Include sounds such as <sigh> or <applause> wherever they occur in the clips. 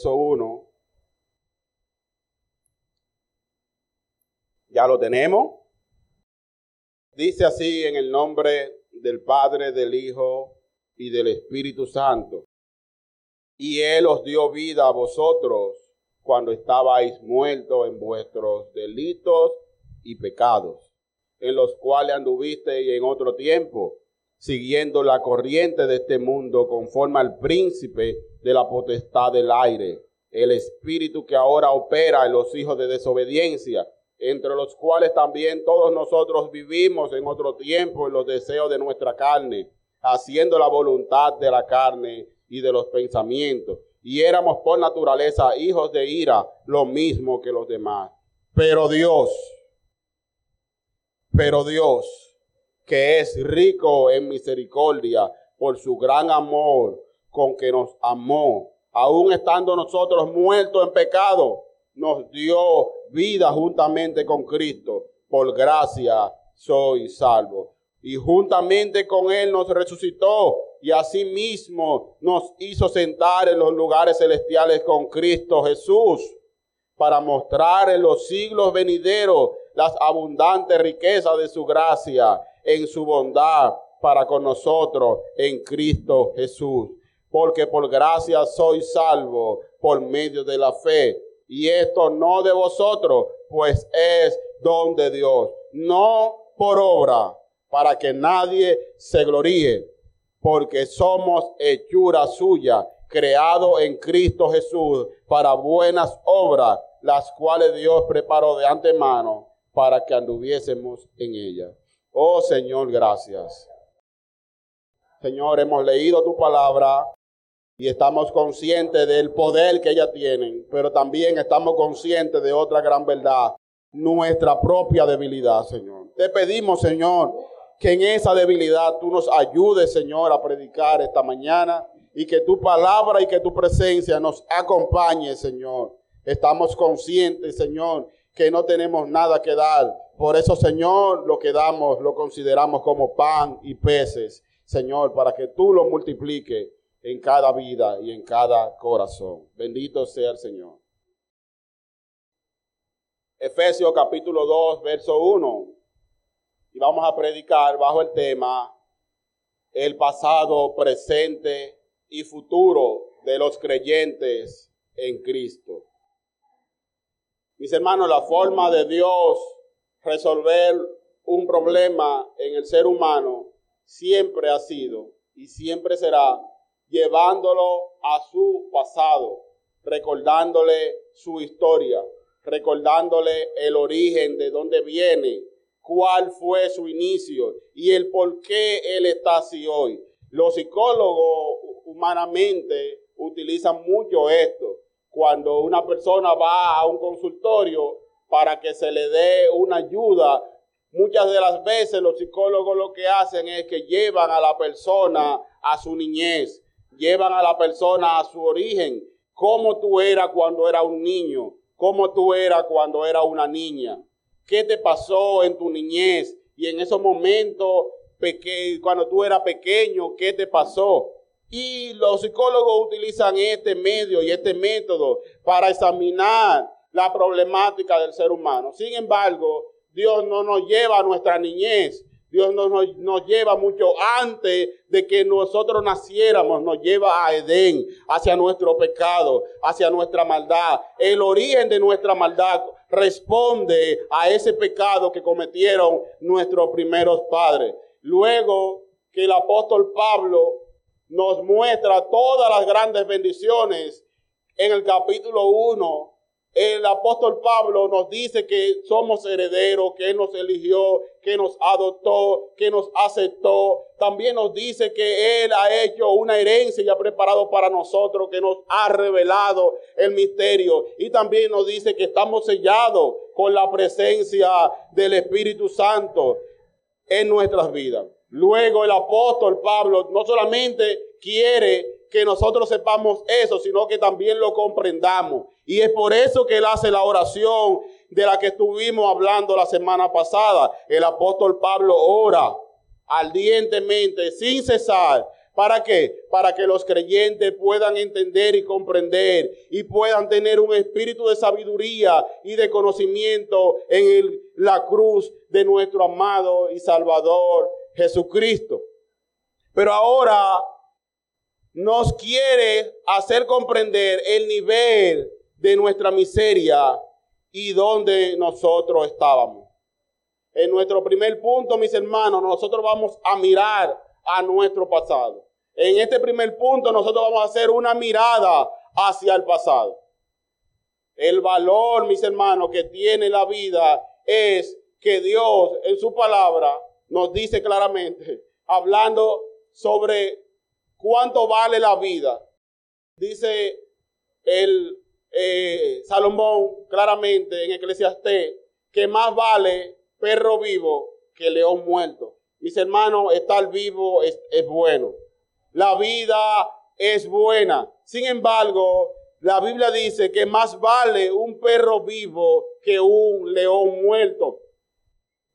verso 1. ¿Ya lo tenemos? Dice así en el nombre del Padre, del Hijo y del Espíritu Santo. Y Él os dio vida a vosotros cuando estabais muertos en vuestros delitos y pecados, en los cuales anduvisteis en otro tiempo, siguiendo la corriente de este mundo conforme al príncipe de la potestad del aire, el espíritu que ahora opera en los hijos de desobediencia entre los cuales también todos nosotros vivimos en otro tiempo en los deseos de nuestra carne, haciendo la voluntad de la carne y de los pensamientos. Y éramos por naturaleza hijos de ira, lo mismo que los demás. Pero Dios, pero Dios, que es rico en misericordia por su gran amor con que nos amó, aun estando nosotros muertos en pecado, nos dio vida juntamente con Cristo. Por gracia soy salvo. Y juntamente con Él nos resucitó y asimismo nos hizo sentar en los lugares celestiales con Cristo Jesús para mostrar en los siglos venideros las abundantes riquezas de su gracia en su bondad para con nosotros en Cristo Jesús. Porque por gracia soy salvo por medio de la fe y esto no de vosotros, pues es don de Dios, no por obra, para que nadie se gloríe, porque somos hechura suya, creado en Cristo Jesús para buenas obras, las cuales Dios preparó de antemano para que anduviésemos en ellas. Oh Señor, gracias. Señor, hemos leído tu palabra y estamos conscientes del poder que ellas tienen, pero también estamos conscientes de otra gran verdad, nuestra propia debilidad, Señor. Te pedimos, Señor, que en esa debilidad tú nos ayudes, Señor, a predicar esta mañana y que tu palabra y que tu presencia nos acompañe, Señor. Estamos conscientes, Señor, que no tenemos nada que dar. Por eso, Señor, lo que damos lo consideramos como pan y peces, Señor, para que tú lo multipliques en cada vida y en cada corazón. Bendito sea el Señor. Efesios capítulo 2, verso 1. Y vamos a predicar bajo el tema el pasado, presente y futuro de los creyentes en Cristo. Mis hermanos, la forma de Dios resolver un problema en el ser humano siempre ha sido y siempre será llevándolo a su pasado, recordándole su historia, recordándole el origen de dónde viene, cuál fue su inicio y el por qué él está así hoy. Los psicólogos humanamente utilizan mucho esto. Cuando una persona va a un consultorio para que se le dé una ayuda, muchas de las veces los psicólogos lo que hacen es que llevan a la persona a su niñez, llevan a la persona a su origen. Cómo tú eras cuando era un niño, cómo tú eras cuando era una niña. ¿Qué te pasó en tu niñez? Y en esos momentos, cuando tú eras pequeño, ¿qué te pasó? Y los psicólogos utilizan este medio y este método para examinar la problemática del ser humano. Sin embargo, Dios no nos lleva a nuestra niñez Dios nos, nos, lleva mucho antes de que nosotros naciéramos, nos lleva a Edén, hacia nuestro pecado, hacia nuestra maldad. El origen de nuestra maldad responde a ese pecado que cometieron nuestros primeros padres. Luego que el apóstol Pablo nos muestra todas las grandes bendiciones en el capítulo 1 el apóstol Pablo nos dice que somos herederos, que nos eligió, que nos adoptó, que nos aceptó. También nos dice que Él ha hecho una herencia y ha preparado para nosotros, que nos ha revelado el misterio. Y también nos dice que estamos sellados con la presencia del Espíritu Santo en nuestras vidas. Luego el apóstol Pablo no solamente quiere que nosotros sepamos eso, sino que también lo comprendamos. Y es por eso que él hace la oración de la que estuvimos hablando la semana pasada. El apóstol Pablo ora ardientemente, sin cesar, ¿Para qué? Para que los creyentes puedan entender y comprender y puedan tener un espíritu de sabiduría y de conocimiento en la cruz de nuestro amado y Salvador Jesucristo. Pero ahora nos quiere hacer comprender el nivel de nuestra miseria y donde nosotros estábamos. En nuestro primer punto, mis hermanos, nosotros vamos a mirar a nuestro pasado. En este primer punto nosotros vamos a hacer una mirada hacia el pasado. El valor, mis hermanos, que tiene la vida es que Dios en su palabra nos dice claramente, <laughs> hablando sobre cuánto vale la vida. Dice el eh, Salomón claramente en Eclesiastés que más vale perro vivo que león muerto. Mis hermanos, estar vivo es, bueno. La vida es buena. Sin embargo, la Biblia dice que más vale un perro vivo que un león muerto.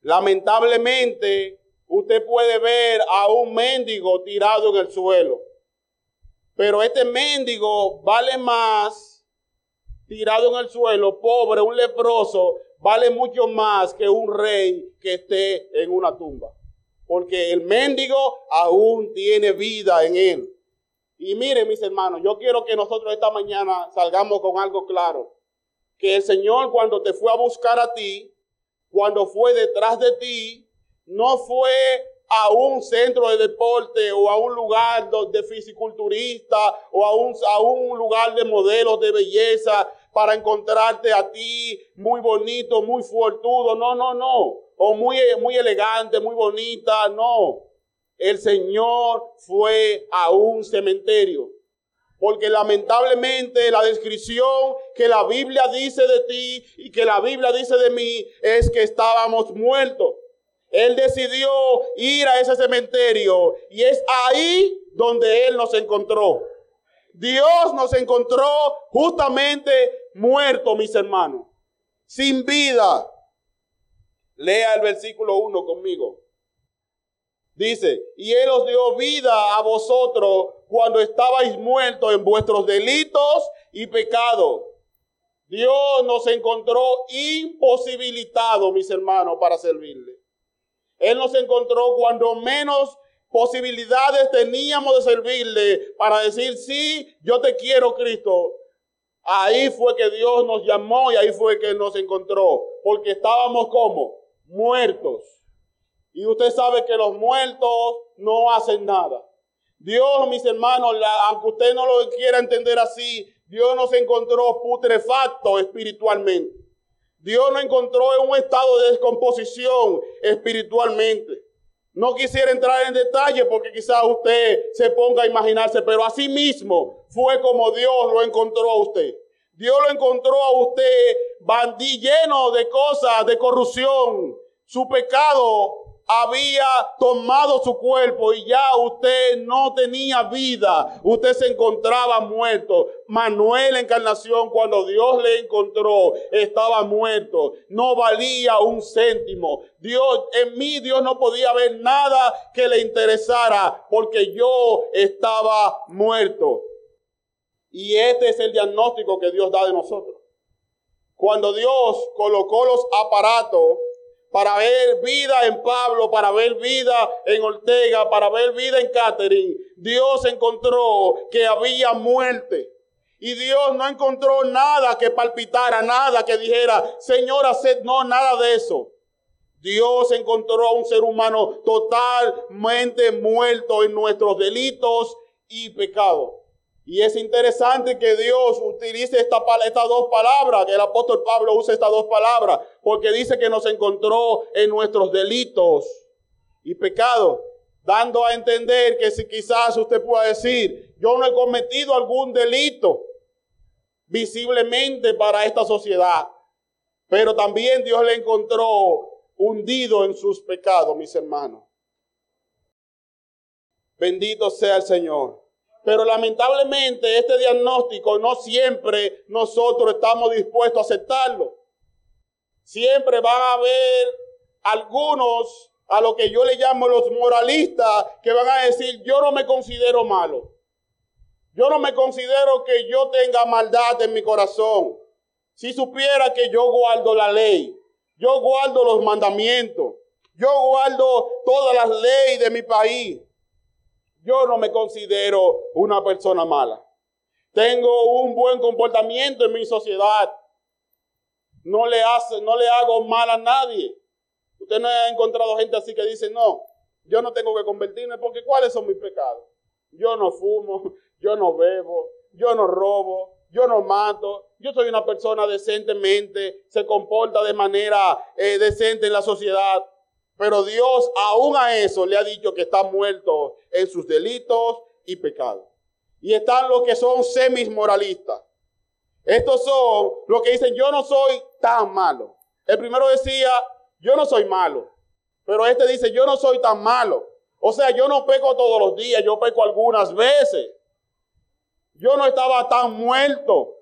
Lamentablemente, usted puede ver a un mendigo tirado en el suelo. Pero este mendigo vale más tirado en el suelo, pobre, un leproso, vale mucho más que un rey que esté en una tumba porque el mendigo aún tiene vida en él. Y miren, mis hermanos, yo quiero que nosotros esta mañana salgamos con algo claro. Que el Señor cuando te fue a buscar a ti, cuando fue detrás de ti, no fue a un centro de deporte o a un lugar de fisiculturista o a un, a un lugar de modelos de belleza para encontrarte a ti muy bonito, muy fortudo. No, no, no o muy, muy elegante, muy bonita, no. El Señor fue a un cementerio. Porque lamentablemente la descripción que la Biblia dice de ti y que la Biblia dice de mí es que estábamos muertos. Él decidió ir a ese cementerio y es ahí donde Él nos encontró. Dios nos encontró justamente muertos, mis hermanos, sin vida. Lea el versículo 1 conmigo. Dice, y Él os dio vida a vosotros cuando estabais muertos en vuestros delitos y pecados. Dios nos encontró imposibilitados, mis hermanos, para servirle. Él nos encontró cuando menos posibilidades teníamos de servirle para decir, sí, yo te quiero, Cristo. Ahí fue que Dios nos llamó y ahí fue que nos encontró, porque estábamos como muertos. Y usted sabe que los muertos no hacen nada. Dios, mis hermanos, aunque usted no lo quiera entender así, Dios nos encontró putrefacto espiritualmente. Dios nos encontró en un estado de descomposición espiritualmente. No quisiera entrar en detalle porque quizás usted se ponga a imaginarse, pero así mismo fue como Dios lo encontró a usted. Dios lo encontró a usted bandí lleno de cosas, de corrupción. Su pecado había tomado su cuerpo y ya usted no tenía vida. Usted se encontraba muerto. Manuel encarnación cuando Dios le encontró estaba muerto. No valía un céntimo. Dios, en mí Dios no podía ver nada que le interesara porque yo estaba muerto. Y este es el diagnóstico que Dios da de nosotros. Cuando Dios colocó los aparatos para ver vida en Pablo, para ver vida en Ortega, para ver vida en Catherine, Dios encontró que había muerte. Y Dios no encontró nada que palpitara, nada que dijera, Señor, haced, no, nada de eso. Dios encontró a un ser humano totalmente muerto en nuestros delitos y pecados. Y es interesante que Dios utilice esta, estas dos palabras, que el apóstol Pablo use estas dos palabras, porque dice que nos encontró en nuestros delitos y pecados, dando a entender que si quizás usted pueda decir, yo no he cometido algún delito visiblemente para esta sociedad, pero también Dios le encontró hundido en sus pecados, mis hermanos. Bendito sea el Señor. Pero lamentablemente este diagnóstico no siempre nosotros estamos dispuestos a aceptarlo. Siempre van a haber algunos a lo que yo le llamo los moralistas que van a decir, yo no me considero malo. Yo no me considero que yo tenga maldad en mi corazón. Si supiera que yo guardo la ley, yo guardo los mandamientos, yo guardo todas las leyes de mi país, yo no me considero una persona mala. Tengo un buen comportamiento en mi sociedad. No le, hace, no le hago mal a nadie. Usted no ha encontrado gente así que dice, no, yo no tengo que convertirme porque ¿cuáles son mis pecados? Yo no fumo, <laughs> yo no bebo, yo no robo, yo no mato, yo soy una persona decentemente, se comporta de manera eh, decente en la sociedad. Pero Dios aún a eso le ha dicho que está muerto en sus delitos y pecados. Y están los que son semis moralistas. Estos son los que dicen, yo no soy tan malo. El primero decía, yo no soy malo. Pero este dice, yo no soy tan malo. O sea, yo no peco todos los días, yo peco algunas veces. Yo no estaba tan muerto.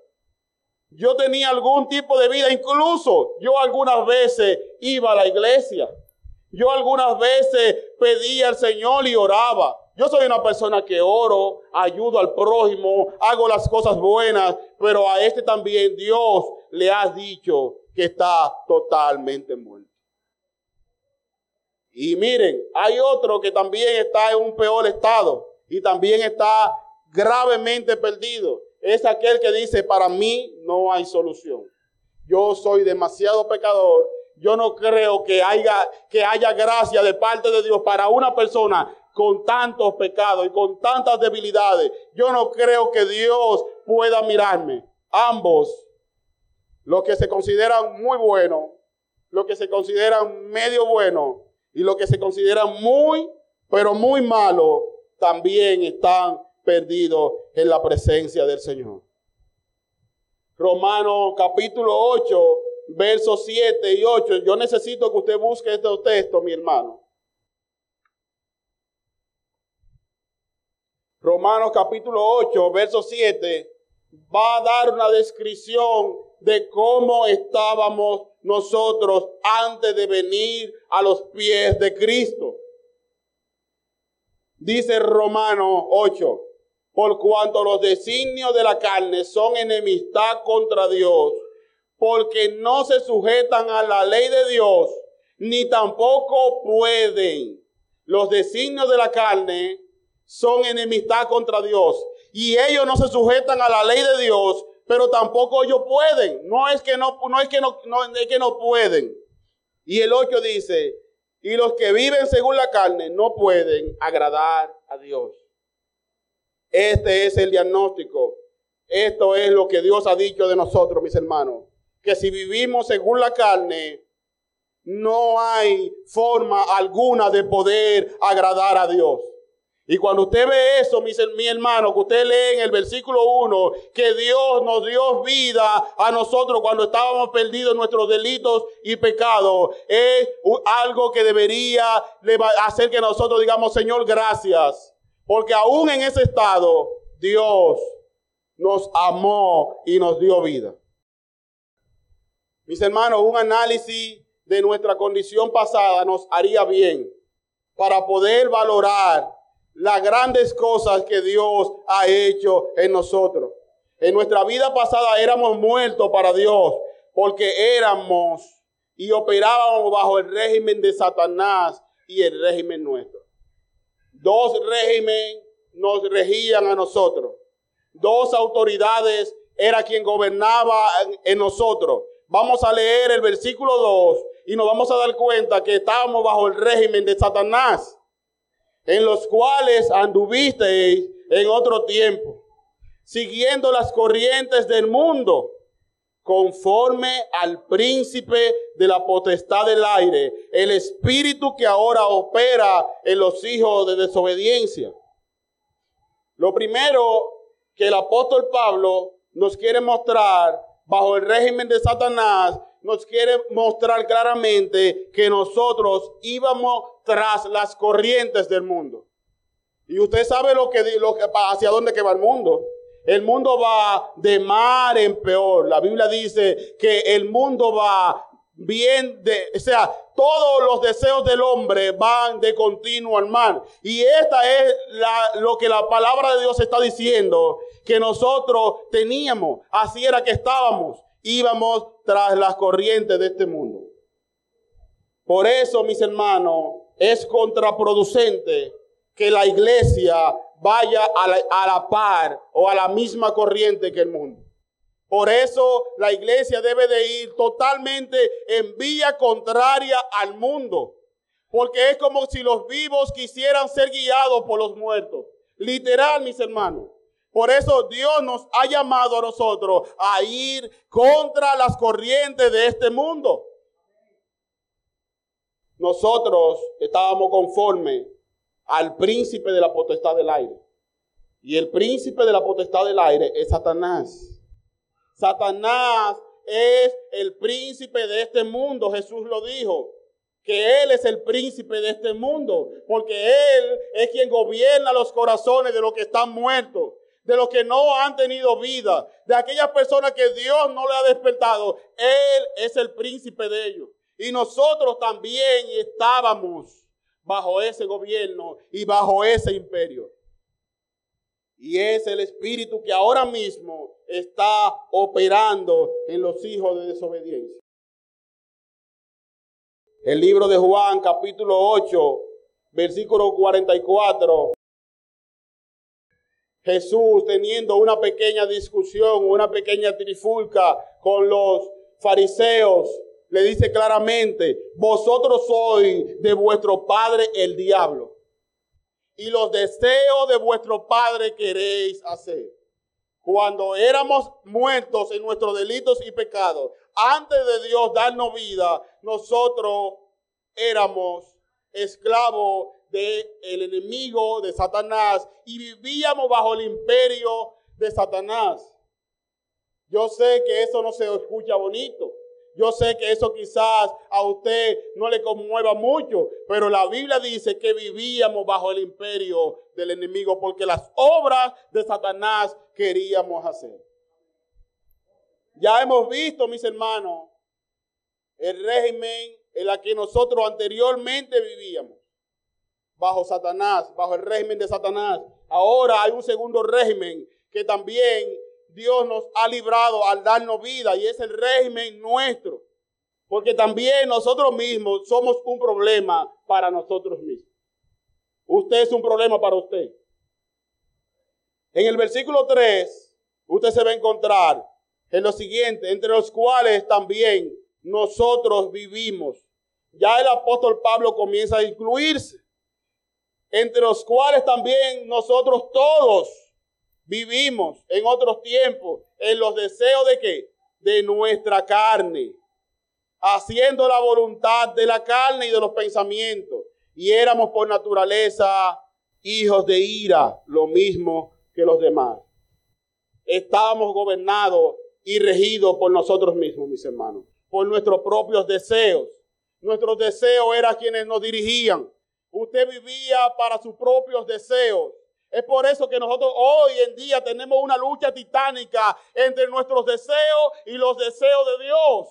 Yo tenía algún tipo de vida, incluso yo algunas veces iba a la iglesia. Yo algunas veces pedía al Señor y oraba. Yo soy una persona que oro, ayudo al prójimo, hago las cosas buenas, pero a este también Dios le ha dicho que está totalmente muerto. Y miren, hay otro que también está en un peor estado y también está gravemente perdido. Es aquel que dice, para mí no hay solución. Yo soy demasiado pecador. Yo no creo que haya, que haya gracia de parte de Dios para una persona con tantos pecados y con tantas debilidades. Yo no creo que Dios pueda mirarme. Ambos, los que se consideran muy buenos, los que se consideran medio buenos, y los que se consideran muy, pero muy malos, también están perdidos en la presencia del Señor. Romanos capítulo 8, versos 7 y 8. Yo necesito que usted busque este texto, mi hermano. Romanos capítulo 8, verso 7, va a dar una descripción de cómo estábamos nosotros antes de venir a los pies de Cristo. Dice Romano 8, por cuanto los designios de la carne son enemistad contra Dios, porque no se sujetan a la ley de Dios, ni tampoco pueden. Los designios de la carne son enemistad contra Dios, y ellos no se sujetan a la ley de Dios, pero tampoco ellos pueden. No es que no, no es que no, es que no pueden. Y el 8 dice, y los que viven según la carne no pueden agradar a Dios. Este es el diagnóstico. Esto es lo que Dios ha dicho de nosotros, mis hermanos. Que si vivimos según la carne, no hay forma alguna de poder agradar a Dios. Y cuando usted ve eso, mi, hermano, que usted lee en el versículo 1, que Dios nos dio vida a nosotros cuando estábamos perdidos en nuestros delitos y pecados, es algo que debería hacer que nosotros digamos, Señor, gracias. Porque aún en ese estado, Dios nos amó y nos dio vida. Mis hermanos, un análisis de nuestra condición pasada nos haría bien para poder valorar las grandes cosas que Dios ha hecho en nosotros. En nuestra vida pasada éramos muertos para Dios porque éramos y operábamos bajo el régimen de Satanás y el régimen nuestro. Dos regímenes nos regían a nosotros. Dos autoridades era quien gobernaba en nosotros. Vamos a leer el versículo 2 y nos vamos a dar cuenta que estábamos bajo el régimen de Satanás en los cuales anduvisteis en otro tiempo, siguiendo las corrientes del mundo, conforme al príncipe de la potestad del aire, el espíritu que ahora opera en los hijos de desobediencia. Lo primero que el apóstol Pablo nos quiere mostrar bajo el régimen de Satanás nos quiere mostrar claramente que nosotros íbamos tras las corrientes del mundo. Y usted sabe lo que, lo hacia dónde que va el mundo. El mundo va de mar en peor. La Biblia dice que el mundo va bien de, o sea, todos los deseos del hombre van de continuo al mal. Y esta es la, lo que la palabra de Dios está diciendo, que nosotros teníamos, así era que estábamos, íbamos tras las corrientes de este mundo. Por eso, mis hermanos, es contraproducente que la iglesia vaya a la, a la par o a la misma corriente que el mundo. Por eso la iglesia debe de ir totalmente en vía contraria al mundo. Porque es como si los vivos quisieran ser guiados por los muertos. Literal, mis hermanos. Por eso Dios nos ha llamado a nosotros a ir contra las corrientes de este mundo. Nosotros estábamos conformes al príncipe de la potestad del aire. Y el príncipe de la potestad del aire es Satanás. Satanás es el príncipe de este mundo. Jesús lo dijo, que Él es el príncipe de este mundo, porque Él es quien gobierna los corazones de los que están muertos, de los que no han tenido vida, de aquellas personas que Dios no le ha despertado. Él es el príncipe de ellos. Y nosotros también estábamos bajo ese gobierno y bajo ese imperio. Y es el espíritu que ahora mismo está operando en los hijos de desobediencia. El libro de Juan, capítulo 8, versículo 44. Jesús teniendo una pequeña discusión, una pequeña trifulca con los fariseos, le dice claramente, vosotros sois de vuestro padre el diablo y los deseos de vuestro Padre queréis hacer. Cuando éramos muertos en nuestros delitos y pecados, antes de Dios darnos vida, nosotros éramos esclavos del enemigo de Satanás y vivíamos bajo el imperio de Satanás. Yo sé que eso no se escucha bonito. Yo sé que eso quizás a usted no le conmueva mucho, pero la Biblia dice que vivíamos bajo el imperio del enemigo porque las obras de Satanás queríamos hacer. Ya hemos visto, mis hermanos, el régimen en el que nosotros anteriormente vivíamos, bajo Satanás, bajo el régimen de Satanás. Ahora hay un segundo régimen que también Dios nos ha librado al darnos vida y es el régimen nuestro. Porque también nosotros mismos somos un problema para nosotros mismos. Usted es un problema para usted. En el versículo 3, usted se va a encontrar en lo siguiente, entre los cuales también nosotros vivimos. Ya el apóstol Pablo comienza a incluirse. Entre los cuales también nosotros todos vivimos en otros tiempos en los deseos de qué? De nuestra carne, haciendo la voluntad de la carne y de los pensamientos. Y éramos por naturaleza hijos de ira, lo mismo que los demás. Estábamos gobernados y regidos por nosotros mismos, mis hermanos, por nuestros propios deseos. Nuestros deseos eran quienes nos dirigían. Usted vivía para sus propios deseos es por eso que nosotros hoy en día tenemos una lucha titánica entre nuestros deseos y los deseos de Dios.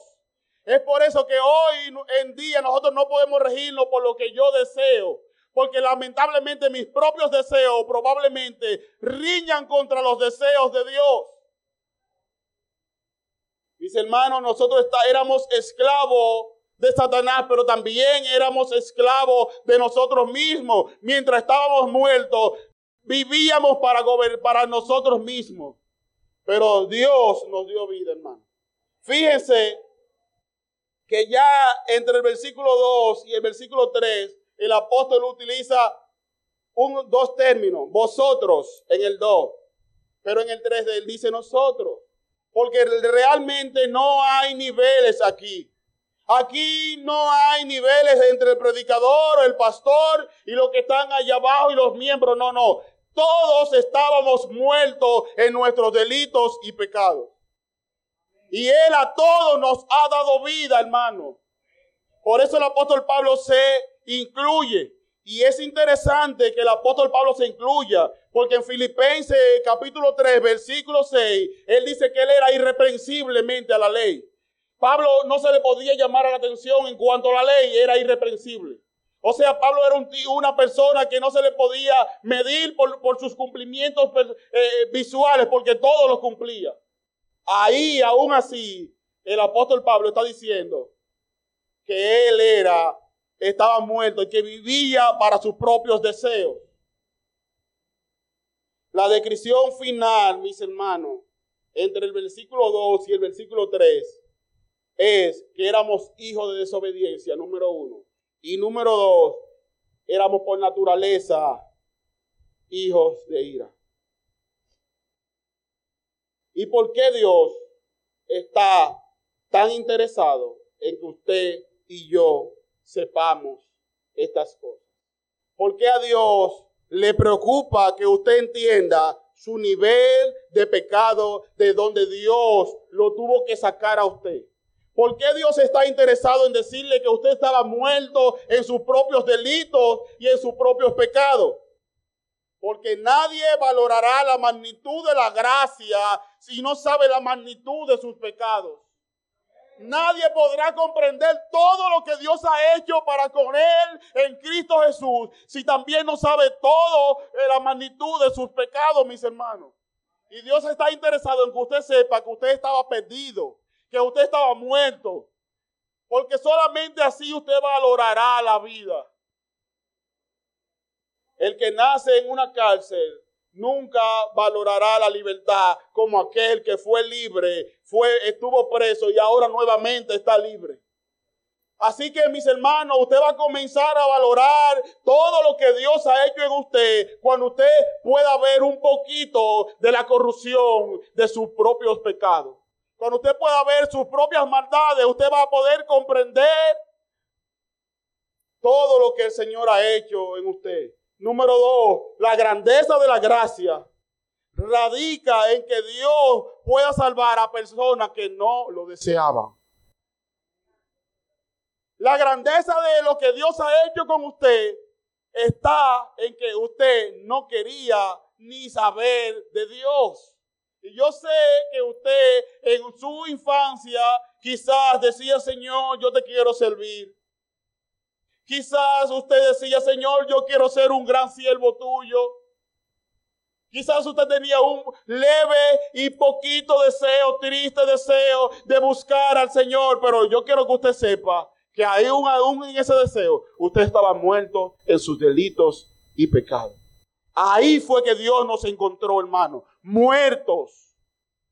Es por eso que hoy en día nosotros no podemos regirnos por lo que yo deseo. Porque lamentablemente mis propios deseos probablemente riñan contra los deseos de Dios. Mis hermanos, nosotros éramos esclavos de Satanás, pero también éramos esclavos de nosotros mismos. Mientras estábamos muertos, Vivíamos para, para nosotros mismos. Pero Dios nos dio vida, hermano. Fíjense que ya entre el versículo 2 y el versículo 3, el apóstol utiliza un, dos términos. Vosotros en el 2. Pero en el 3 él dice nosotros. Porque realmente no hay niveles aquí. Aquí no hay niveles entre el predicador, el pastor y los que están allá abajo y los miembros. No, no. Todos estábamos muertos en nuestros delitos y pecados. Y Él a todos nos ha dado vida, hermano. Por eso el apóstol Pablo se incluye. Y es interesante que el apóstol Pablo se incluya, porque en Filipenses capítulo 3, versículo 6, él dice que él era irreprensiblemente a la ley. Pablo no se le podía llamar a la atención en cuanto a la ley, era irreprensible. O sea, Pablo era una persona que no se le podía medir por, sus cumplimientos eh, visuales, porque todo lo cumplía. Ahí, aún así, el apóstol Pablo está diciendo que él era, estaba muerto y que vivía para sus propios deseos. La descripción final, mis hermanos, entre el versículo 2 y el versículo 3, es que éramos hijos de desobediencia, número uno. Y número dos, éramos por naturaleza hijos de ira. ¿Y por qué Dios está tan interesado en que usted y yo sepamos estas cosas? ¿Por qué a Dios le preocupa que usted entienda su nivel de pecado de donde Dios lo tuvo que sacar a usted? ¿Por qué Dios está interesado en decirle que usted estaba muerto en sus propios delitos y en sus propios pecados? Porque nadie valorará la magnitud de la gracia si no sabe la magnitud de sus pecados. Nadie podrá comprender todo lo que Dios ha hecho para con él en Cristo Jesús si también no sabe todo la magnitud de sus pecados, mis hermanos. Y Dios está interesado en que usted sepa que usted estaba perdido, que usted estaba muerto. Porque solamente así usted valorará la vida. El que nace en una cárcel nunca valorará la libertad como aquel que fue libre, fue, estuvo preso y ahora nuevamente está libre. Así que mis hermanos, usted va a comenzar a valorar todo lo que Dios ha hecho en usted cuando usted pueda ver un poquito de la corrupción de sus propios pecados. Cuando usted pueda ver sus propias maldades, usted va a poder comprender todo lo que el Señor ha hecho en usted. Número dos, la grandeza de la gracia radica en que Dios pueda salvar a personas que no lo deseaban. La grandeza de lo que Dios ha hecho con usted está en que usted no quería ni saber de Dios. Yo sé que usted en su infancia quizás decía, Señor, yo te quiero servir. Quizás usted decía, Señor, yo quiero ser un gran siervo tuyo. Quizás usted tenía un leve y poquito deseo, triste deseo de buscar al Señor, pero yo quiero que usted sepa que aún, aún en ese deseo, usted estaba muerto en sus delitos y pecados. Ahí fue que Dios nos encontró, hermano, muertos.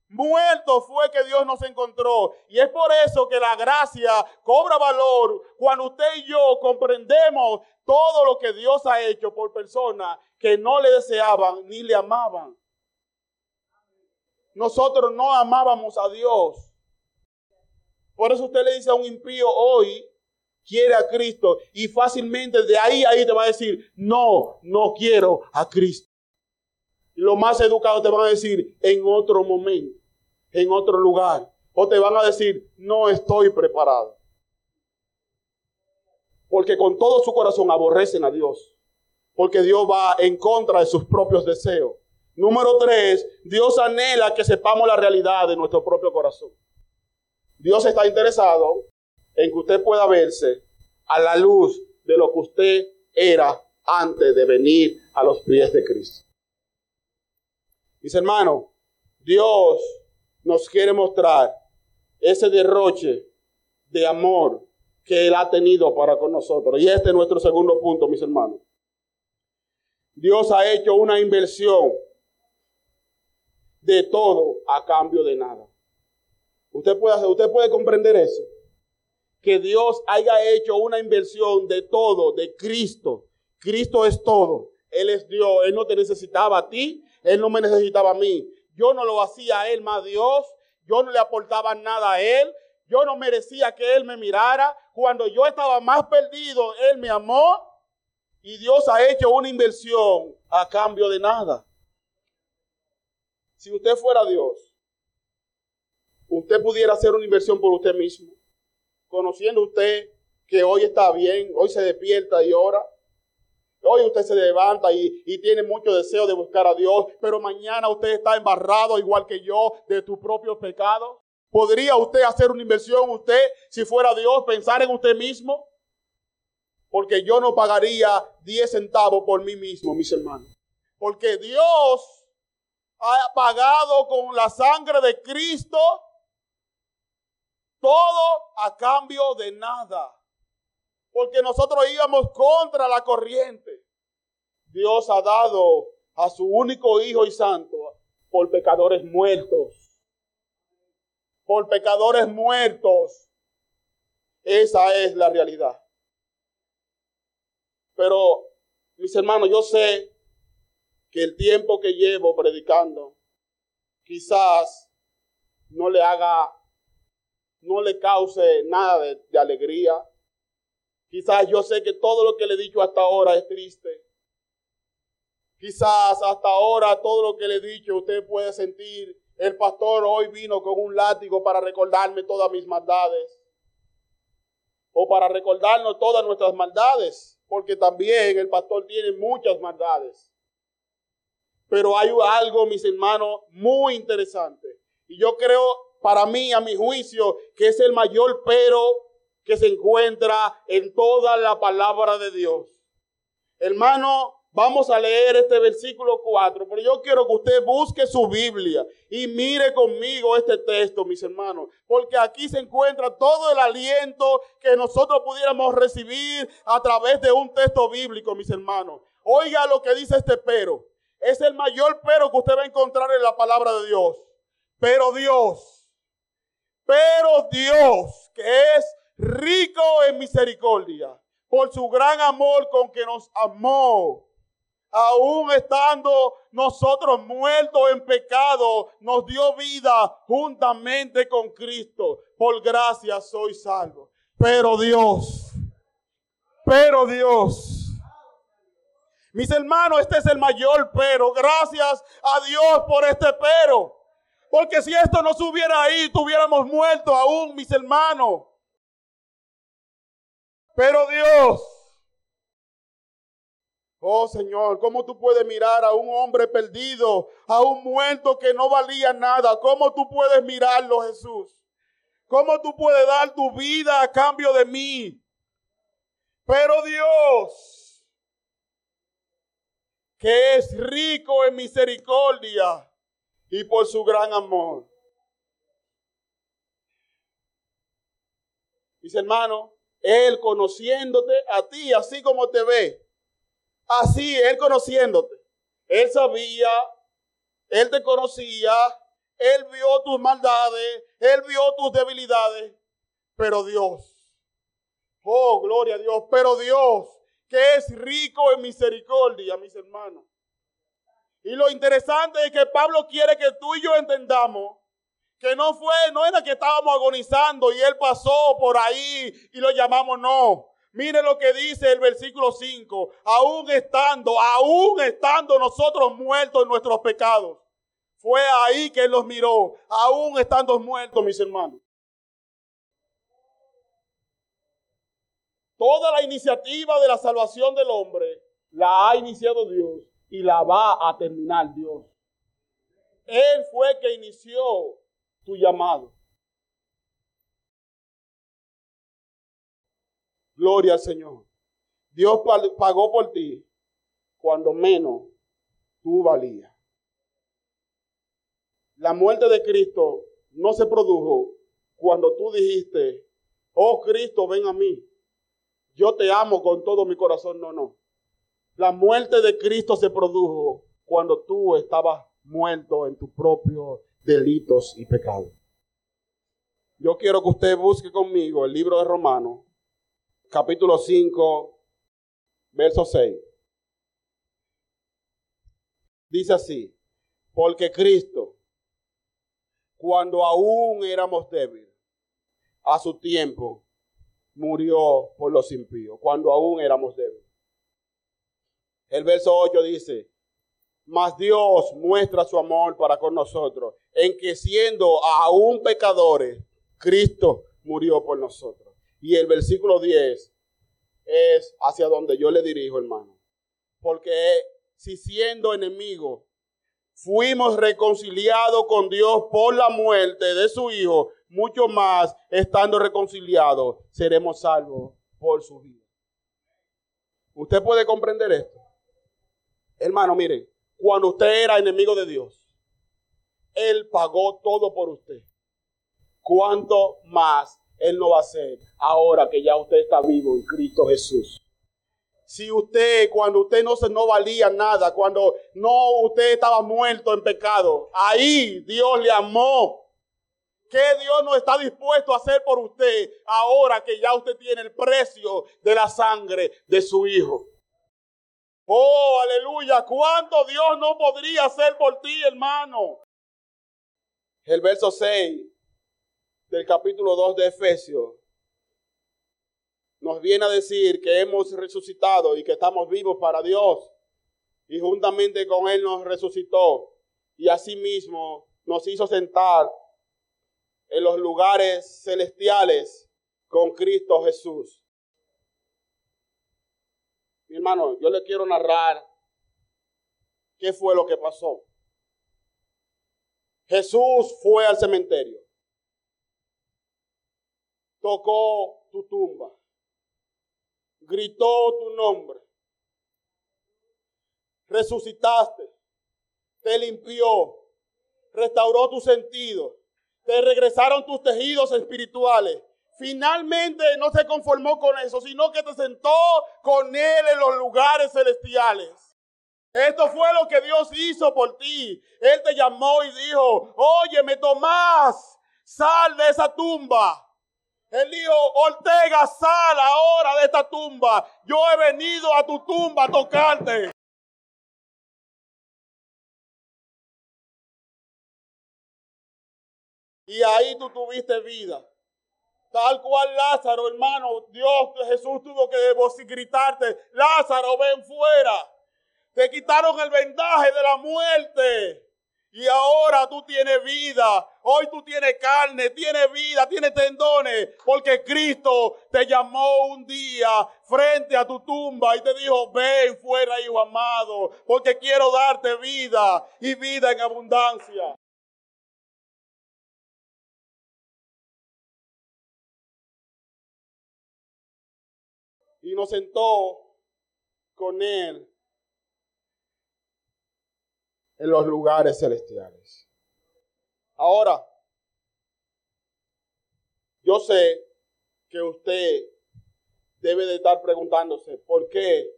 Muertos fue que Dios nos encontró. Y es por eso que la gracia cobra valor cuando usted y yo comprendemos todo lo que Dios ha hecho por personas que no le deseaban ni le amaban. Nosotros no amábamos a Dios. Por eso usted le dice a un impío hoy, quiere a Cristo y fácilmente de ahí ahí te va a decir, no, no quiero a Cristo. Y lo más educado te van a decir en otro momento, en otro lugar. O te van a decir, no estoy preparado. Porque con todo su corazón aborrecen a Dios. Porque Dios va en contra de sus propios deseos. Número tres, Dios anhela que sepamos la realidad de nuestro propio corazón. Dios está interesado en que usted pueda verse a la luz de lo que usted era antes de venir a los pies de Cristo. Mis hermanos, Dios nos quiere mostrar ese derroche de amor que Él ha tenido para con nosotros. Y este es nuestro segundo punto, mis hermanos. Dios ha hecho una inversión de todo a cambio de nada. Usted puede, usted puede comprender eso que Dios haya hecho una inversión de todo, de Cristo. Cristo es todo. Él es Dios. Él no te necesitaba a ti. Él no me necesitaba a mí. Yo no lo hacía a Él más Dios. Yo no le aportaba nada a Él. Yo no merecía que Él me mirara. Cuando yo estaba más perdido, Él me amó. Y Dios ha hecho una inversión a cambio de nada. Si usted fuera Dios, usted pudiera hacer una inversión por usted mismo conociendo usted que hoy está bien, hoy se despierta y ora. Hoy usted se levanta y, tiene mucho deseo de buscar a Dios, pero mañana usted está embarrado igual que yo de tus propios pecados. ¿Podría usted hacer una inversión usted si fuera Dios, pensar en usted mismo? Porque yo no pagaría 10 centavos por mí mismo, mis hermanos. Porque Dios ha pagado con la sangre de Cristo todo a cambio de nada. Porque nosotros íbamos contra la corriente. Dios ha dado a su único Hijo y Santo por pecadores muertos. Por pecadores muertos. Esa es la realidad. Pero, mis hermanos, yo sé que el tiempo que llevo predicando quizás no le haga, no le cause nada de, alegría. Quizás yo sé que todo lo que le he dicho hasta ahora es triste. Quizás hasta ahora todo lo que le he dicho usted puede sentir, el pastor hoy vino con un látigo para recordarme todas mis maldades. O para recordarnos todas nuestras maldades, porque también el pastor tiene muchas maldades. Pero hay algo, mis hermanos, muy interesante. Y yo creo, para mí, a mi juicio, que es el mayor pero que se encuentra en toda la palabra de Dios. Hermano, Vamos a leer este versículo 4, pero yo quiero que usted busque su Biblia y mire conmigo este texto, mis hermanos, porque aquí se encuentra todo el aliento que nosotros pudiéramos recibir a través de un texto bíblico, mis hermanos. Oiga lo que dice este pero. Es el mayor pero que usted va a encontrar en la palabra de Dios. Pero Dios, pero Dios, que es rico en misericordia, por su gran amor con que nos amó aún estando nosotros muertos en pecado, nos dio vida juntamente con Cristo. Por gracia soy salvo. Pero Dios, pero Dios. Mis hermanos, este es el mayor pero. Gracias a Dios por este pero. Porque si esto no se hubiera ahí, tuviéramos muerto aún, mis hermanos. Pero Dios Oh Señor, ¿cómo tú puedes mirar a un hombre perdido, a un muerto que no valía nada? ¿Cómo tú puedes mirarlo, Jesús? ¿Cómo tú puedes dar tu vida a cambio de mí? Pero Dios, que es rico en misericordia y por su gran amor. Mis hermanos, Él conociéndote a ti, así como te ve, Así, Él conociéndote. Él sabía, Él te conocía, Él vio tus maldades, Él vio tus debilidades, pero Dios, oh, gloria a Dios, pero Dios, que es rico en misericordia, mis hermanos. Y lo interesante es que Pablo quiere que tú y yo entendamos que no fue, no era que estábamos agonizando y él pasó por ahí y lo llamamos, no. Mire lo que dice el versículo 5. Aún estando, aún estando nosotros muertos en nuestros pecados. Fue ahí que Él los miró. Aún estando muertos, mis hermanos. Toda la iniciativa de la salvación del hombre la ha iniciado Dios y la va a terminar Dios. Él fue que inició tu llamado. Gloria al Señor. Dios pagó por ti cuando menos tú valías. La muerte de Cristo no se produjo cuando tú dijiste, oh Cristo, ven a mí. Yo te amo con todo mi corazón. No, no. La muerte de Cristo se produjo cuando tú estabas muerto en tus propios delitos y pecados. Yo quiero que usted busque conmigo el libro de Romanos, capítulo 5, verso 6. Dice así, porque Cristo, cuando aún éramos débiles, a su tiempo murió por los impíos, cuando aún éramos débiles. El verso 8 dice, mas Dios muestra su amor para con nosotros, en que siendo aún pecadores, Cristo murió por nosotros. Y el versículo 10 es hacia donde yo le dirijo, hermano. Porque si siendo enemigos fuimos reconciliados con Dios por la muerte de su Hijo, mucho más estando reconciliados, seremos salvos por su vida. ¿Usted puede comprender esto? Hermano, mire, cuando usted era enemigo de Dios, Él pagó todo por usted. ¿Cuánto más Él no va a hacer ahora que ya usted está vivo en Cristo Jesús? Si usted, cuando usted no, se, no valía nada, cuando no usted estaba muerto en pecado, ahí Dios le amó. ¿Qué Dios no está dispuesto a hacer por usted ahora que ya usted tiene el precio de la sangre de su Hijo? Oh, aleluya. ¿Cuánto Dios no podría hacer por ti, hermano? El verso 6 del capítulo 2 de Efesios nos viene a decir que hemos resucitado y que estamos vivos para Dios. Y juntamente con Él nos resucitó. Y asimismo nos hizo sentar en los lugares celestiales con Cristo Jesús. Mi hermano, yo le quiero narrar qué fue lo que pasó. Jesús fue al cementerio. Tocó tu tumba gritó tu nombre. Resucitaste, te limpió, restauró tu sentido, te regresaron tus tejidos espirituales. Finalmente no se conformó con eso, sino que te sentó con Él en los lugares celestiales. Esto fue lo que Dios hizo por ti. Él te llamó y dijo, óyeme Tomás, sal de esa tumba. Él dijo, Ortega, sal ahora de esta tumba. Yo he venido a tu tumba a tocarte. Y ahí tú tuviste vida. Tal cual Lázaro, hermano, Dios, Jesús tuvo que gritarte, Lázaro, ven fuera. Te quitaron el vendaje de la muerte. Y ahora tú tienes vida. Hoy tú tienes carne, tienes vida, tienes tendones. Porque Cristo te llamó un día frente a tu tumba y te dijo, ven fuera, hijo amado. Porque quiero darte vida y vida en abundancia. Y nos sentó con él en los lugares celestiales. Ahora, yo sé que usted debe de estar preguntándose, ¿por qué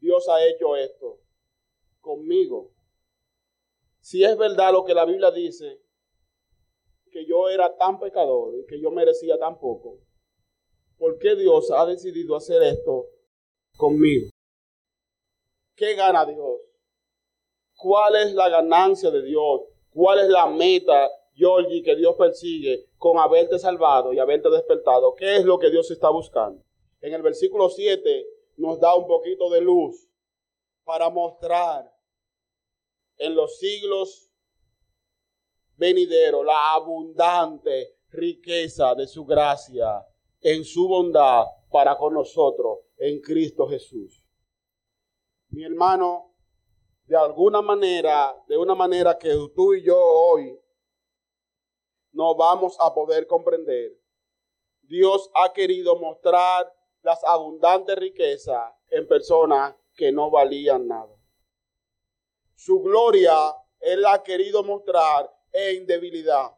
Dios ha hecho esto conmigo? Si es verdad lo que la Biblia dice, que yo era tan pecador y que yo merecía tan poco, ¿por qué Dios ha decidido hacer esto conmigo? ¿Qué gana Dios? ¿Cuál es la ganancia de Dios? ¿Cuál es la meta, Georgie, que Dios persigue con haberte salvado y haberte despertado? ¿Qué es lo que Dios está buscando? En el versículo 7 nos da un poquito de luz para mostrar en los siglos venideros la abundante riqueza de su gracia en su bondad para con nosotros en Cristo Jesús. Mi hermano, de alguna manera, de una manera que tú y yo hoy no vamos a poder comprender, Dios ha querido mostrar las abundantes riquezas en personas que no valían nada. Su gloria Él ha querido mostrar en debilidad.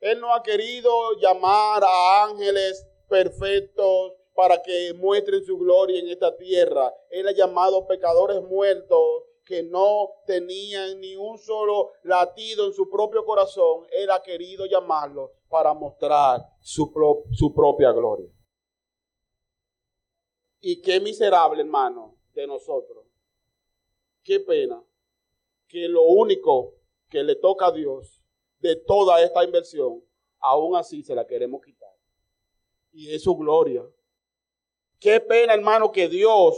Él no ha querido llamar a ángeles perfectos para que muestren su gloria en esta tierra. Él ha llamado pecadores muertos que no tenían ni un solo latido en su propio corazón, Él ha querido llamarlo para mostrar su, su propia gloria. Y qué miserable, hermano, de nosotros. Qué pena que lo único que le toca a Dios de toda esta inversión, aún así se la queremos quitar. Y es su gloria. Qué pena, hermano, que Dios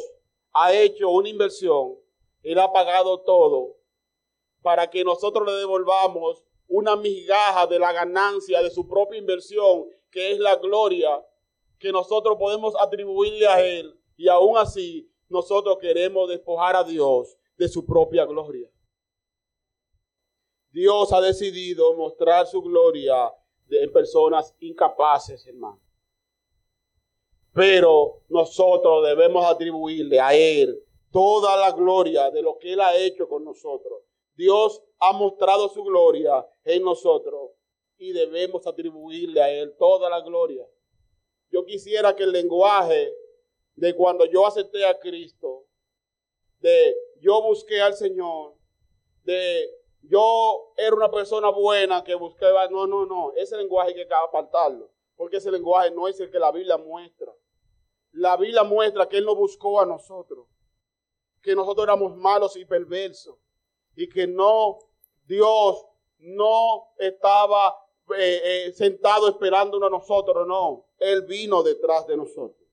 ha hecho una inversión él ha pagado todo para que nosotros le devolvamos una migaja de la ganancia de su propia inversión, que es la gloria que nosotros podemos atribuirle a Él. Y aún así, nosotros queremos despojar a Dios de su propia gloria. Dios ha decidido mostrar su gloria en personas incapaces, hermano. Pero nosotros debemos atribuirle a Él toda la gloria de lo que Él ha hecho con nosotros. Dios ha mostrado su gloria en nosotros y debemos atribuirle a Él toda la gloria. Yo quisiera que el lenguaje de cuando yo acepté a Cristo, de yo busqué al Señor, de yo era una persona buena que buscaba, no, no, no, ese lenguaje hay que apartarlo, porque ese lenguaje no es el que la Biblia muestra. La Biblia muestra que Él nos buscó a nosotros, que nosotros éramos malos y perversos, y que no, Dios no estaba eh, eh, sentado esperándonos a nosotros, no, Él vino detrás de nosotros.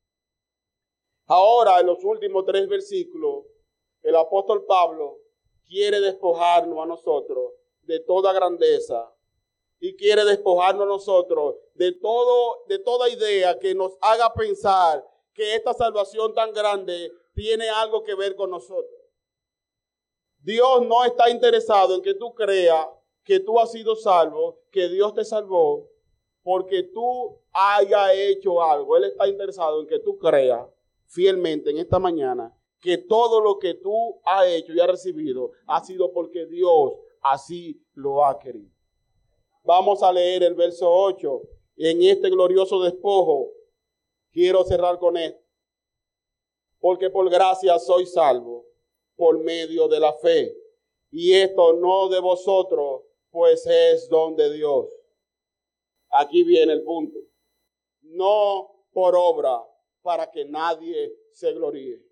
Ahora, en los últimos tres versículos, el apóstol Pablo quiere despojarnos a nosotros de toda grandeza y quiere despojarnos a nosotros de todo de toda idea que nos haga pensar que esta salvación tan grande tiene algo que ver con nosotros. Dios no está interesado en que tú creas que tú has sido salvo, que Dios te salvó porque tú hayas hecho algo. Él está interesado en que tú creas fielmente en esta mañana que todo lo que tú has hecho y has recibido ha sido porque Dios así lo ha querido. Vamos a leer el verso 8. En este glorioso despojo, quiero cerrar con esto. Porque por gracia soy salvo por medio de la fe. Y esto no de vosotros, pues es don de Dios. Aquí viene el punto. No por obra, para que nadie se gloríe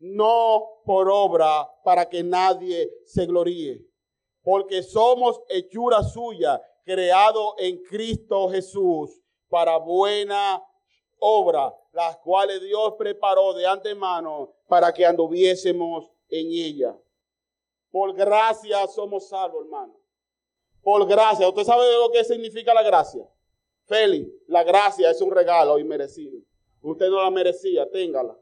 no por obra para que nadie se gloríe, porque somos hechura suya, creado en Cristo Jesús para buena obra, las cuales Dios preparó de antemano para que anduviésemos en ella. Por gracia somos salvos, hermano. Por gracia. ¿Usted sabe lo que significa la gracia? Félix, la gracia es un regalo inmerecido. Usted no la merecía, téngala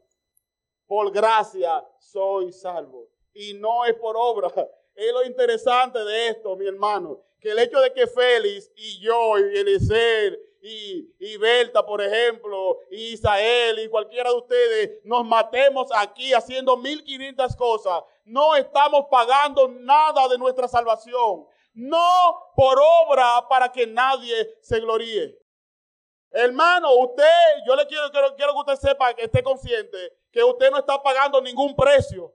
por gracia soy salvo. Y no es por obra. Es lo interesante de esto, mi hermano, que el hecho de que Félix y yo y Eliezer y, y Berta, por ejemplo, y Isael y cualquiera de ustedes nos matemos aquí haciendo 1500 cosas, no estamos pagando nada de nuestra salvación. No por obra para que nadie se gloríe. Hermano, usted, yo le quiero, quiero, quiero que usted sepa, que esté consciente, que usted no está pagando ningún precio.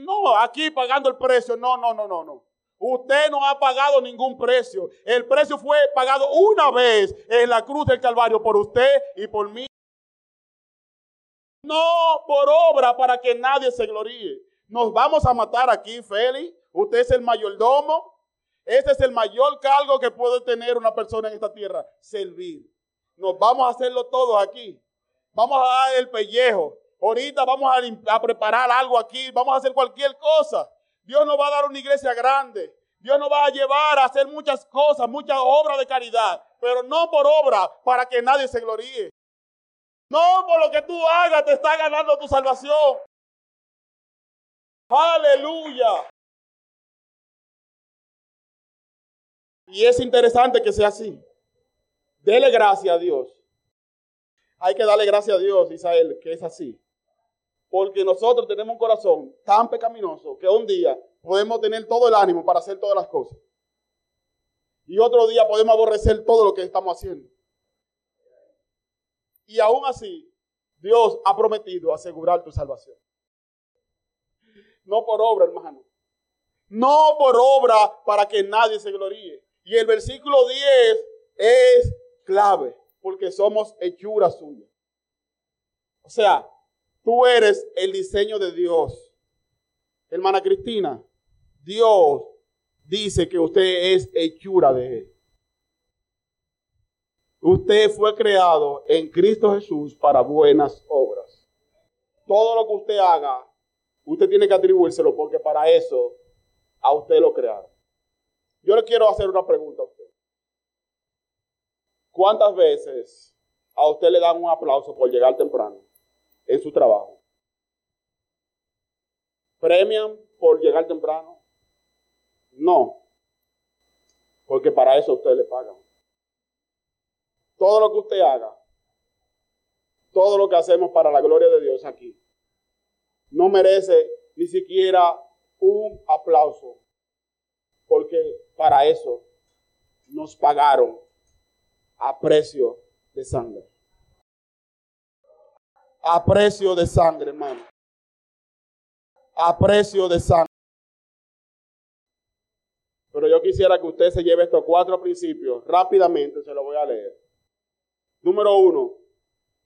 no, aquí pagando el precio. No, no, no, no, no. Usted no ha pagado ningún precio. El precio fue pagado una vez en la cruz del Calvario por usted y por mí. No por obra para que nadie se gloríe. Nos vamos a matar aquí, Félix. Usted es el mayordomo. Ese es el mayor cargo que puede tener una persona en esta tierra, servir. Nos vamos a hacerlo todo aquí. Vamos a dar el pellejo. Ahorita vamos a, preparar algo aquí, vamos a hacer cualquier cosa. Dios nos va a dar una iglesia grande. Dios nos va a llevar a hacer muchas cosas, muchas obras de caridad, pero no por obra para que nadie se gloríe. No por lo que tú hagas te está ganando tu salvación. Aleluya. Y es interesante que sea así. Dele gracias a Dios. Hay que darle gracias a Dios, Israel, que es así. Porque nosotros tenemos un corazón tan pecaminoso que un día podemos tener todo el ánimo para hacer todas las cosas. Y otro día podemos aborrecer todo lo que estamos haciendo. Y aún así, Dios ha prometido asegurar tu salvación. No por obra, hermano. No por obra para que nadie se gloríe. Y el versículo 10 es clave, porque somos hechura suya. O sea, tú eres el diseño de Dios. Hermana Cristina, Dios dice que usted es hechura de Él. Usted fue creado en Cristo Jesús para buenas obras. Todo lo que usted haga, usted tiene que atribuírselo porque para eso a usted lo crearon. Yo le quiero hacer una pregunta a usted. ¿Cuántas veces a usted le dan un aplauso por llegar temprano en su trabajo? ¿Premian por llegar temprano? No. Porque para eso usted le pagan. Todo lo que usted haga, todo lo que hacemos para la gloria de Dios aquí, no merece ni siquiera un aplauso. Porque para eso nos pagaron a precio de sangre. A precio de sangre, hermano. A precio de sangre. Pero yo quisiera que usted se lleve estos cuatro principios. Rápidamente se los voy a leer. Número uno,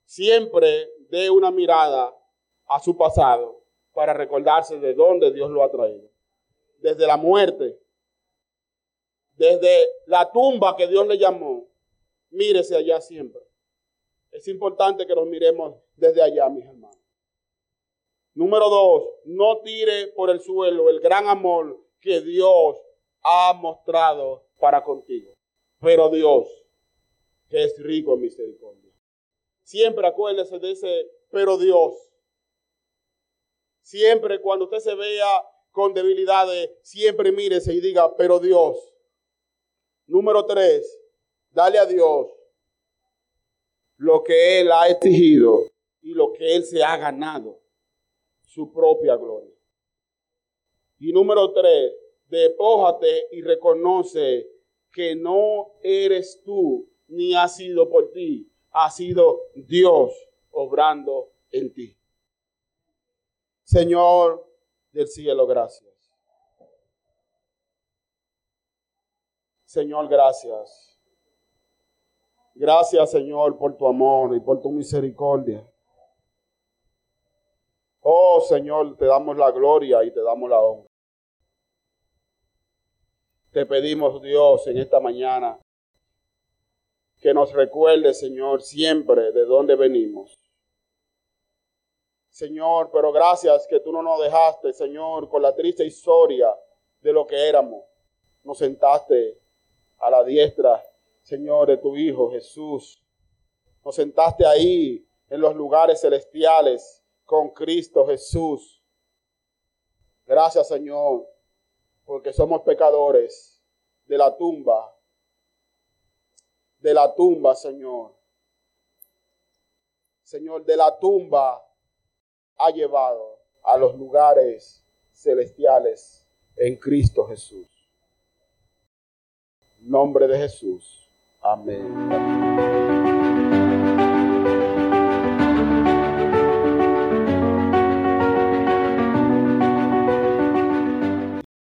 siempre dé una mirada a su pasado para recordarse de dónde Dios lo ha traído. Desde la muerte, desde la tumba que Dios le llamó, mírese allá siempre. Es importante que nos miremos desde allá, mis hermanos. Número dos, no tire por el suelo el gran amor que Dios ha mostrado para contigo. Pero Dios, que es rico en misericordia. Siempre acuérdese de ese, pero Dios. Siempre cuando usted se vea con debilidades, siempre mírese y diga, pero Dios. Número tres, dale a Dios lo que Él ha exigido y lo que Él se ha ganado, su propia gloria. Y número tres, despójate y reconoce que no eres tú ni ha sido por ti, ha sido Dios obrando en ti. Señor del cielo, gracias. Señor, gracias. Gracias, Señor, por tu amor y por tu misericordia. Oh, Señor, te damos la gloria y te damos la honra. Te pedimos, Dios, en esta mañana, que nos recuerde, Señor, siempre de dónde venimos. Señor, pero gracias que tú no nos dejaste, Señor, con la triste historia de lo que éramos. Nos sentaste a la diestra, Señor, de tu Hijo Jesús. Nos sentaste ahí en los lugares celestiales con Cristo Jesús. Gracias, Señor, porque somos pecadores de la tumba, de la tumba, Señor. Señor, de la tumba ha llevado a los lugares celestiales en Cristo Jesús nombre de Jesús. amen.